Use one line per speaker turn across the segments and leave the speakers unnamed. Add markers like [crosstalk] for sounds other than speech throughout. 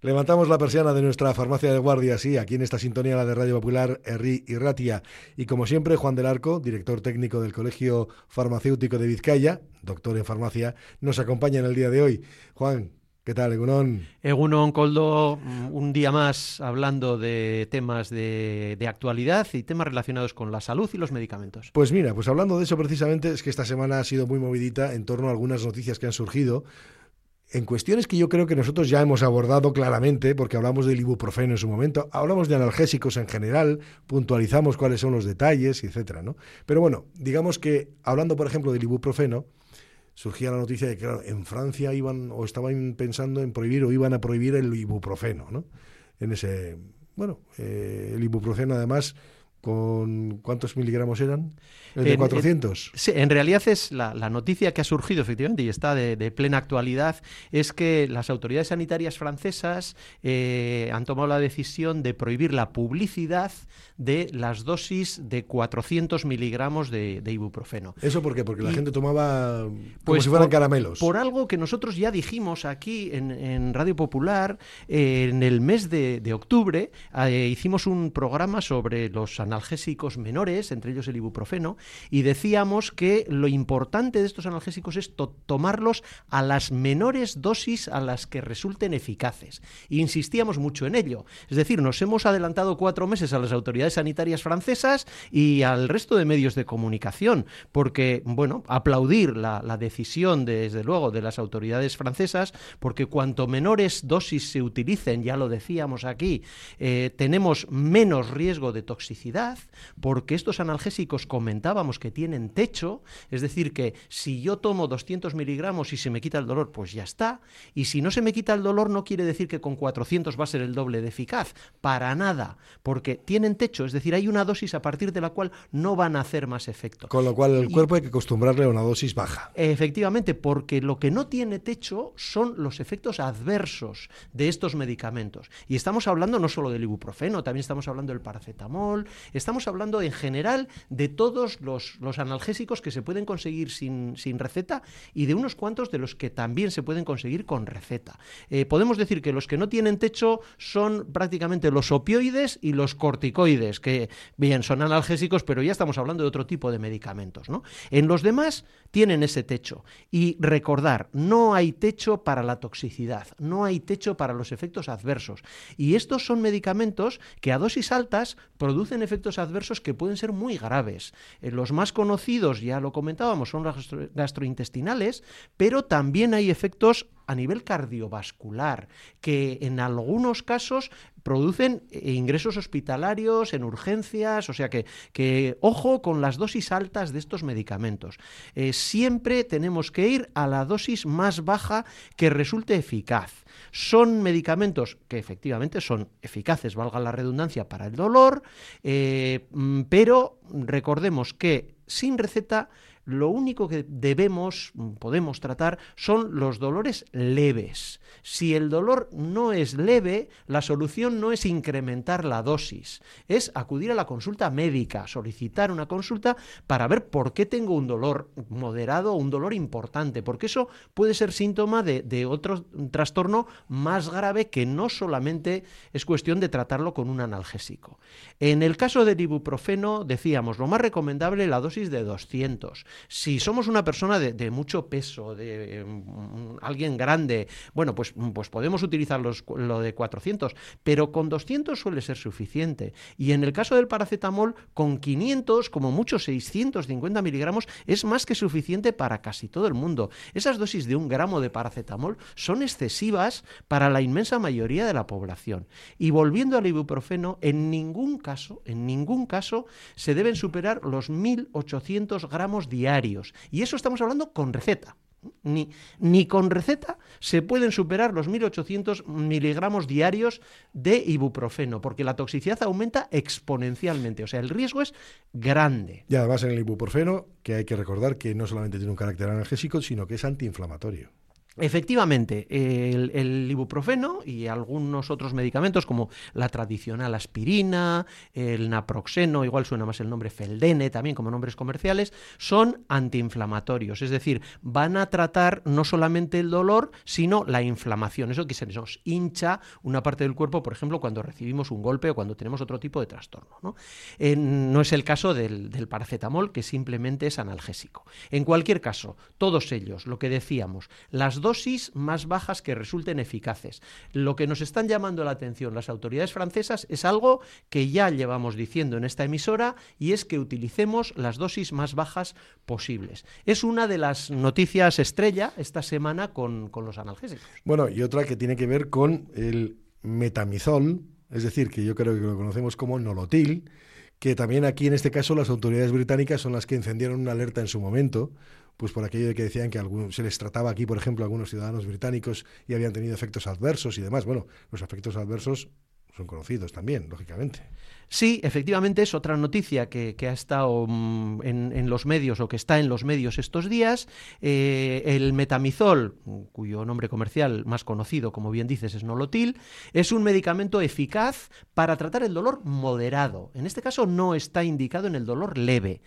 Levantamos la persiana de nuestra farmacia de guardia, sí, aquí en esta sintonía, la de Radio Popular, Erri y Ratia. Y como siempre, Juan del Arco, director técnico del Colegio Farmacéutico de Vizcaya, doctor en farmacia, nos acompaña en el día de hoy. Juan, ¿Qué tal, Egunon?
Egunon, Coldo, un día más hablando de temas de, de, actualidad y temas relacionados con la salud y los medicamentos.
Pues mira, pues hablando de eso precisamente, es que esta semana ha sido muy movidita en torno a algunas noticias que han surgido en cuestiones que yo creo que nosotros ya hemos abordado claramente, porque hablamos del ibuprofeno en su momento, hablamos de analgésicos en general, puntualizamos cuáles son los detalles, etcétera, ¿no? Pero bueno, digamos que hablando, por ejemplo, del ibuprofeno, surgía la noticia de que claro, en Francia iban o estaban pensando en prohibir o iban a prohibir el ibuprofeno, ¿no? En ese, bueno, eh, el ibuprofeno además con cuántos miligramos eran de 400
sí, en realidad es la, noticia que ha surgido efectivamente y está de, plena actualidad es que las autoridades sanitarias francesas eh, han tomado la decisión de prohibir la publicidad de las dosis de 400 miligramos de, ibuprofeno.
Eso por qué porque la gente tomaba como pues si fueran caramelos.
por algo que nosotros ya dijimos aquí en, Radio Popular eh, en el mes de, octubre eh, hicimos un programa sobre los analgésicos menores, entre ellos el ibuprofeno, y decíamos que lo importante de estos analgésicos es tomarlos a las menores dosis a las que resulten eficaces. insistíamos mucho en ello. Es decir, nos hemos adelantado cuatro meses a las autoridades sanitarias francesas y al resto de medios de comunicación, porque, bueno, aplaudir la, decisión, desde luego, de las autoridades francesas, porque cuanto menores dosis se utilicen, ya lo decíamos aquí, eh, tenemos menos riesgo de toxicidad porque estos analgésicos comentábamos que tienen techo, es decir, que si yo tomo 200 miligramos y se me quita el dolor, pues ya está, y si no se me quita el dolor no quiere decir que con 400 va a ser el doble de eficaz, para nada, porque tienen techo, es decir, hay una dosis a partir de la cual no van a hacer más efecto.
Con lo cual el cuerpo hay que acostumbrarle a una dosis baja.
Efectivamente, porque lo que no tiene techo son los efectos adversos de estos medicamentos. Y estamos hablando no solo del ibuprofeno, también estamos hablando del paracetamol, Estamos hablando en general de todos los, analgésicos que se pueden conseguir sin, receta y de unos cuantos de los que también se pueden conseguir con receta. Eh, podemos decir que los que no tienen techo son prácticamente los opioides y los corticoides, que bien son analgésicos, pero ya estamos hablando de otro tipo de medicamentos. ¿no? En los demás tienen ese techo. Y recordar, no hay techo para la toxicidad, no hay techo para los efectos adversos. Y estos son medicamentos que a dosis altas producen efectos adversos que pueden ser muy graves. Eh, los más conocidos, ya lo comentábamos, son los gastrointestinales, pero también hay efectos a nivel cardiovascular, que en algunos casos producen eh, ingresos hospitalarios en urgencias, o sea que, que ojo con las dosis altas de estos medicamentos. Eh, siempre tenemos que ir a la dosis más baja que resulte eficaz. Son medicamentos que efectivamente son eficaces, valga la redundancia, para el dolor, eh, mm, pero recordemos que sin receta lo único que debemos, podemos tratar, son los dolores leves. Si el dolor no es leve, la solución no es incrementar la dosis, es acudir a la consulta médica, solicitar una consulta para ver por qué tengo un dolor moderado o un dolor importante, porque eso puede ser síntoma de, de otro trastorno más grave que no solamente es cuestión de tratarlo con un analgésico. En el caso del ibuprofeno, decíamos, lo más recomendable la dosis de 200. Si somos una persona de, mucho peso, de mm, alguien grande, bueno, pues, pues podemos utilizar lo de 400, pero con 200 suele ser suficiente. Y en el caso del paracetamol, con 500, como mucho 650 miligramos, es más que suficiente para casi todo el mundo. Esas dosis de un gramo de paracetamol son excesivas para la inmensa mayoría de la población. Y volviendo al ibuprofeno, en ningún caso, en ningún caso, se deben superar los 1.800 gramos diarios y eso estamos hablando con receta. Ni, ni, con receta se pueden superar los 1.800 miligramos diarios de ibuprofeno, porque la toxicidad aumenta exponencialmente, o sea, el riesgo es grande.
Y además en el ibuprofeno, que hay que recordar que no solamente tiene un carácter analgésico, sino que es antiinflamatorio.
Efectivamente, el, ibuprofeno y algunos otros medicamentos como la tradicional aspirina, el naproxeno, igual suena más el nombre Feldene también como nombres comerciales, son antiinflamatorios, es decir, van a tratar no solamente el dolor, sino la inflamación, eso que se nos hincha una parte del cuerpo, por ejemplo, cuando recibimos un golpe o cuando tenemos otro tipo de trastorno. No, no es el caso del, del paracetamol, que simplemente es analgésico. En cualquier caso, todos ellos, lo que decíamos, las dosis más bajas que resulten eficaces. Lo que nos están llamando la atención las autoridades francesas es algo que ya llevamos diciendo en esta emisora y es que utilicemos las dosis más bajas posibles. Es una de las noticias estrella esta semana con, con los analgésicos.
Bueno, y otra que tiene que ver con el metamizol, es decir, que yo creo que lo conocemos como nolotil, que también aquí en este caso las autoridades británicas son las que encendieron una alerta en su momento, pues por aquello de que decían que se les trataba aquí, por ejemplo, a algunos ciudadanos británicos y habían tenido efectos adversos y demás. Bueno, los efectos adversos son conocidos también, lógicamente.
Sí, efectivamente es otra noticia que, ha estado mm, en, los medios o que está en los medios estos días. Eh, el metamizol, cuyo nombre comercial más conocido, como bien dices, es nolotil, es un medicamento eficaz para tratar el dolor moderado. En este caso no está indicado en el dolor leve.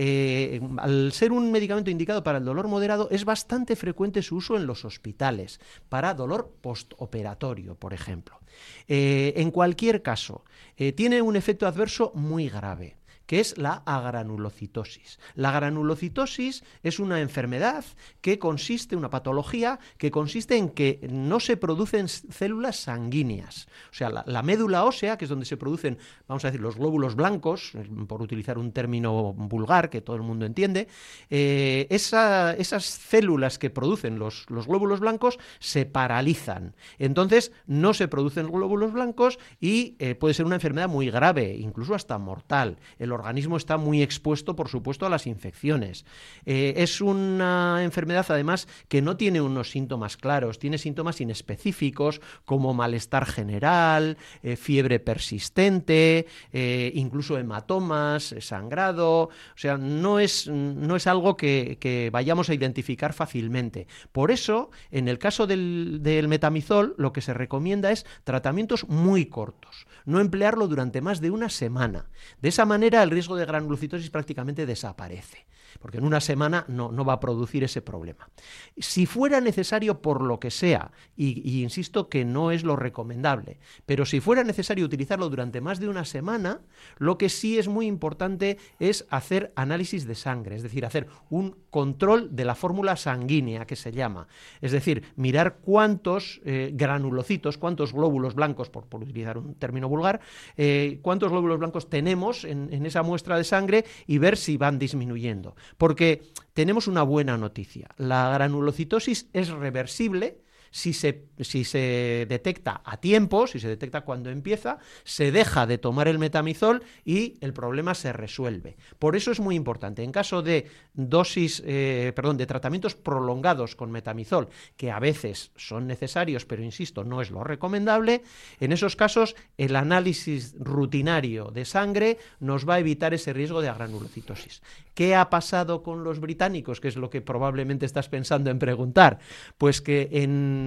Eh, al ser un medicamento indicado para el dolor moderado, es bastante frecuente su uso en los hospitales, para dolor postoperatorio, por ejemplo. Eh, en cualquier caso, eh, tiene un efecto adverso muy grave que es la agranulocitosis. La granulocitosis es una enfermedad que consiste, una patología que consiste en que no se producen células sanguíneas. O sea, la, médula ósea, que es donde se producen, vamos a decir, los glóbulos blancos, por utilizar un término vulgar que todo el mundo entiende, eh, esas células que producen los, glóbulos blancos se paralizan. Entonces, no se producen glóbulos blancos y eh, puede ser una enfermedad muy grave, incluso hasta mortal. El organismo está muy expuesto, por supuesto, a las infecciones. Eh, es una enfermedad, además, que no tiene unos síntomas claros, tiene síntomas inespecíficos como malestar general, eh, fiebre persistente, eh, incluso hematomas, sangrado. O sea, no es, no es algo que, vayamos a identificar fácilmente. Por eso, en el caso del, del metamizol, lo que se recomienda es tratamientos muy cortos, no emplearlo durante más de una semana. De esa manera, el riesgo de granulocitosis prácticamente desaparece porque en una semana no, va a producir ese problema. Si fuera necesario por lo que sea, y, insisto que no es lo recomendable, pero si fuera necesario utilizarlo durante más de una semana, lo que sí es muy importante es hacer análisis de sangre, es decir, hacer un control de la fórmula sanguínea que se llama, es decir, mirar cuántos eh, granulocitos, cuántos glóbulos blancos, por, utilizar un término vulgar, eh, cuántos glóbulos blancos tenemos en esa muestra de sangre y ver si van disminuyendo. Porque tenemos una buena noticia. La granulocitosis es reversible si se, si se detecta a tiempo, si se detecta cuando empieza, se deja de tomar el metamizol y el problema se resuelve. Por eso es muy importante. En caso de dosis, eh, perdón, de tratamientos prolongados con metamizol, que a veces son necesarios, pero insisto, no es lo recomendable, en esos casos el análisis rutinario de sangre nos va a evitar ese riesgo de agranulocitosis. ¿Qué ha pasado con los británicos? Que es lo que probablemente estás pensando en preguntar. Pues que en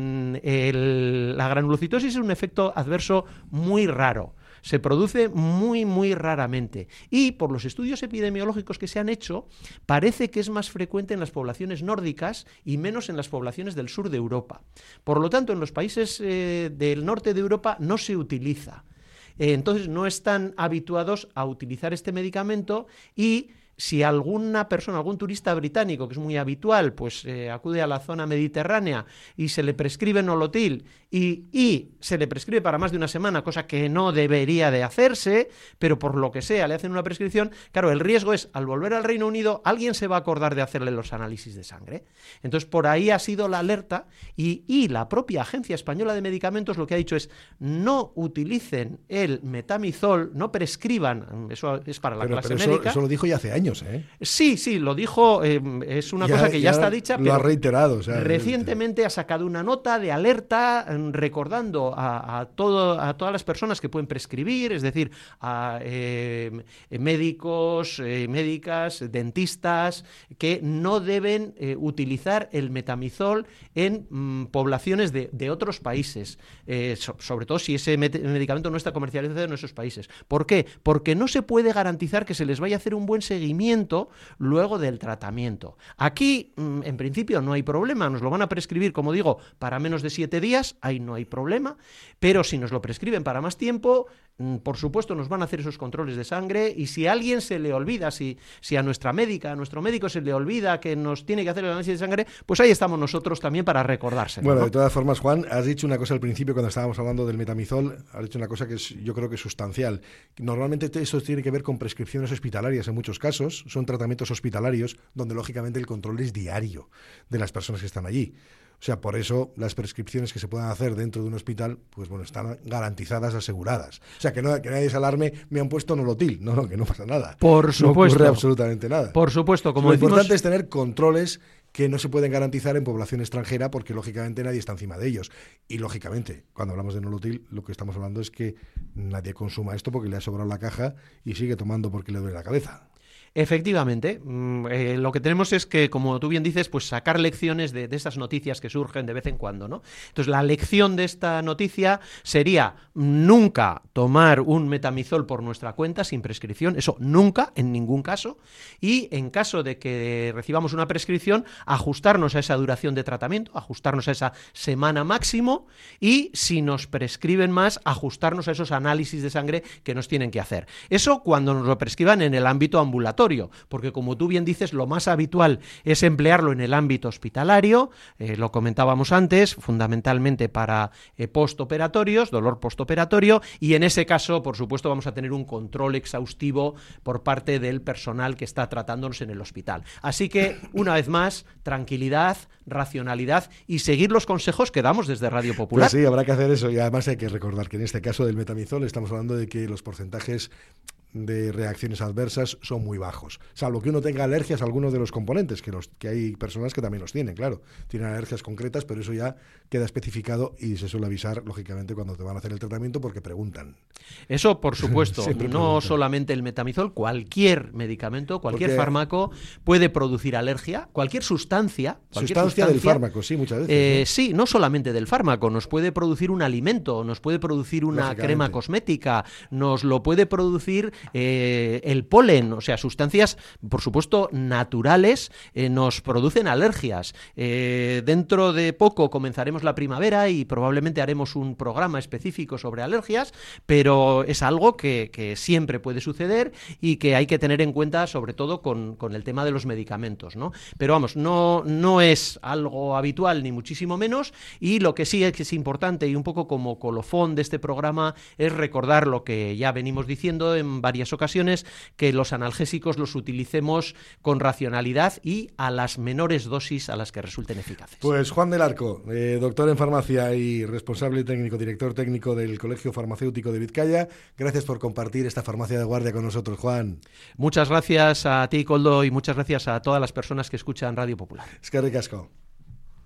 la granulocitosis es un efecto adverso muy raro. Se produce muy, muy raramente. Y por los estudios epidemiológicos que se han hecho, parece que es más frecuente en las poblaciones nórdicas y menos en las poblaciones del sur de Europa. Por lo tanto, en los países eh, del norte de Europa no se utiliza. Eh, entonces, no están habituados a utilizar este medicamento y si alguna persona, algún turista británico, que es muy habitual, pues eh, acude a la zona mediterránea y se le prescribe nolotil y, y, se le prescribe para más de una semana, cosa que no debería de hacerse, pero por lo que sea le hacen una prescripción, claro, el riesgo es, al volver al Reino Unido, alguien se va a acordar de hacerle los análisis de sangre. Entonces, por ahí ha sido la alerta y, y la propia Agencia Española de Medicamentos lo que ha dicho es, no utilicen el metamizol, no prescriban, eso es para la clase médica.
Eso lo dijo ya hace años años, ¿eh?
Sí, sí, lo dijo, eh, es una cosa que ya, está dicha,
lo ha reiterado. O sea,
recientemente ha sacado una nota de alerta mm, recordando a, todo, a todas las personas que pueden prescribir, es decir, a eh, médicos, eh, médicas, dentistas, que no deben utilizar el metamizol en mm, poblaciones de, otros países, sobre todo si ese medicamento no está comercializado en esos países. ¿Por qué? Porque no se puede garantizar que se les vaya a hacer un buen seguimiento luego del tratamiento. Aquí, mm, en principio, no hay problema, nos lo van a prescribir, como digo, para menos de siete días, ahí no hay problema, pero si nos lo prescriben para más tiempo, por supuesto, nos van a hacer esos controles de sangre y si a alguien se le olvida, si, si a nuestra médica, a nuestro médico se le olvida que nos tiene que hacer el análisis de sangre, pues ahí estamos nosotros también para recordárselo.
Bueno, de todas formas, Juan, has dicho una cosa al principio cuando estábamos hablando del metamizol, has dicho una cosa que es, yo creo que es sustancial. Normalmente eso tiene que ver con prescripciones hospitalarias en muchos casos, son tratamientos hospitalarios donde lógicamente el control es diario de las personas que están allí. O sea, por eso las prescripciones que se puedan hacer dentro de un hospital, pues bueno, están garantizadas, aseguradas. O sea, que, no, que nadie se alarme, me han puesto nolotil. No, no, que no pasa nada.
Por supuesto.
No ocurre absolutamente nada.
Por supuesto, como
Lo importante es tener controles que no se pueden garantizar en población extranjera porque lógicamente nadie está encima de ellos. Y lógicamente, cuando hablamos de nolotil, lo que estamos hablando es que nadie consuma esto porque le ha sobrado la caja y sigue tomando porque le duele la cabeza.
Efectivamente, mm, eh, lo que tenemos es que, como tú bien dices, pues sacar lecciones de, de, estas noticias que surgen de vez en cuando, ¿no? Entonces, la lección de esta noticia sería nunca tomar un metamizol por nuestra cuenta sin prescripción, eso nunca, en ningún caso, y en caso de que recibamos una prescripción, ajustarnos a esa duración de tratamiento, ajustarnos a esa semana máximo, y si nos prescriben más, ajustarnos a esos análisis de sangre que nos tienen que hacer. Eso cuando nos lo prescriban en el ámbito ambulatorio porque como tú bien dices, lo más habitual es emplearlo en el ámbito hospitalario, eh, lo comentábamos antes, fundamentalmente para eh, postoperatorios, dolor postoperatorio, y en ese caso, por supuesto, vamos a tener un control exhaustivo por parte del personal que está tratándonos en el hospital. Así que, una vez más, tranquilidad, racionalidad y seguir los consejos que damos desde Radio Popular.
Pues sí, habrá que hacer eso y además hay que recordar que en este caso del metamizol estamos hablando de que los porcentajes de reacciones adversas son muy bajos, salvo que uno tenga alergias a algunos de los componentes, que, los, que hay personas que también los tienen, claro, tienen alergias concretas, pero eso ya queda especificado y se suele avisar, lógicamente, cuando te van a hacer el tratamiento porque preguntan.
Eso, por [laughs] supuesto, no solamente el metamizol, cualquier medicamento, cualquier fármaco puede producir alergia, cualquier sustancia.
sustancia, del fármaco, sí, muchas veces.
Eh, sí, no solamente del fármaco, nos puede producir un alimento, nos puede producir una crema cosmética, nos lo puede producir eh, el polen, o sea, sustancias, por supuesto, naturales, eh, nos producen alergias. Eh, dentro de poco comenzaremos la primavera y probablemente haremos un programa específico sobre alergias, pero es algo que, siempre puede suceder y que hay que tener en cuenta, sobre todo con, el tema de los medicamentos, ¿no? Pero vamos, no, no es algo habitual, ni muchísimo menos, y lo que sí es que es importante y un poco como colofón de este programa es recordar lo que ya venimos diciendo en varias ocasiones, que los analgésicos los utilicemos con racionalidad y a las menores dosis a las que resulten eficaces.
Pues Juan del Arco, eh, doctor en farmacia y responsable técnico, director técnico del Colegio Farmacéutico de Vizcaya, gracias por compartir esta farmacia de guardia con nosotros, Juan.
Muchas gracias a ti, Coldo, y muchas gracias a todas las personas que escuchan Radio Popular.
Es que ricasco.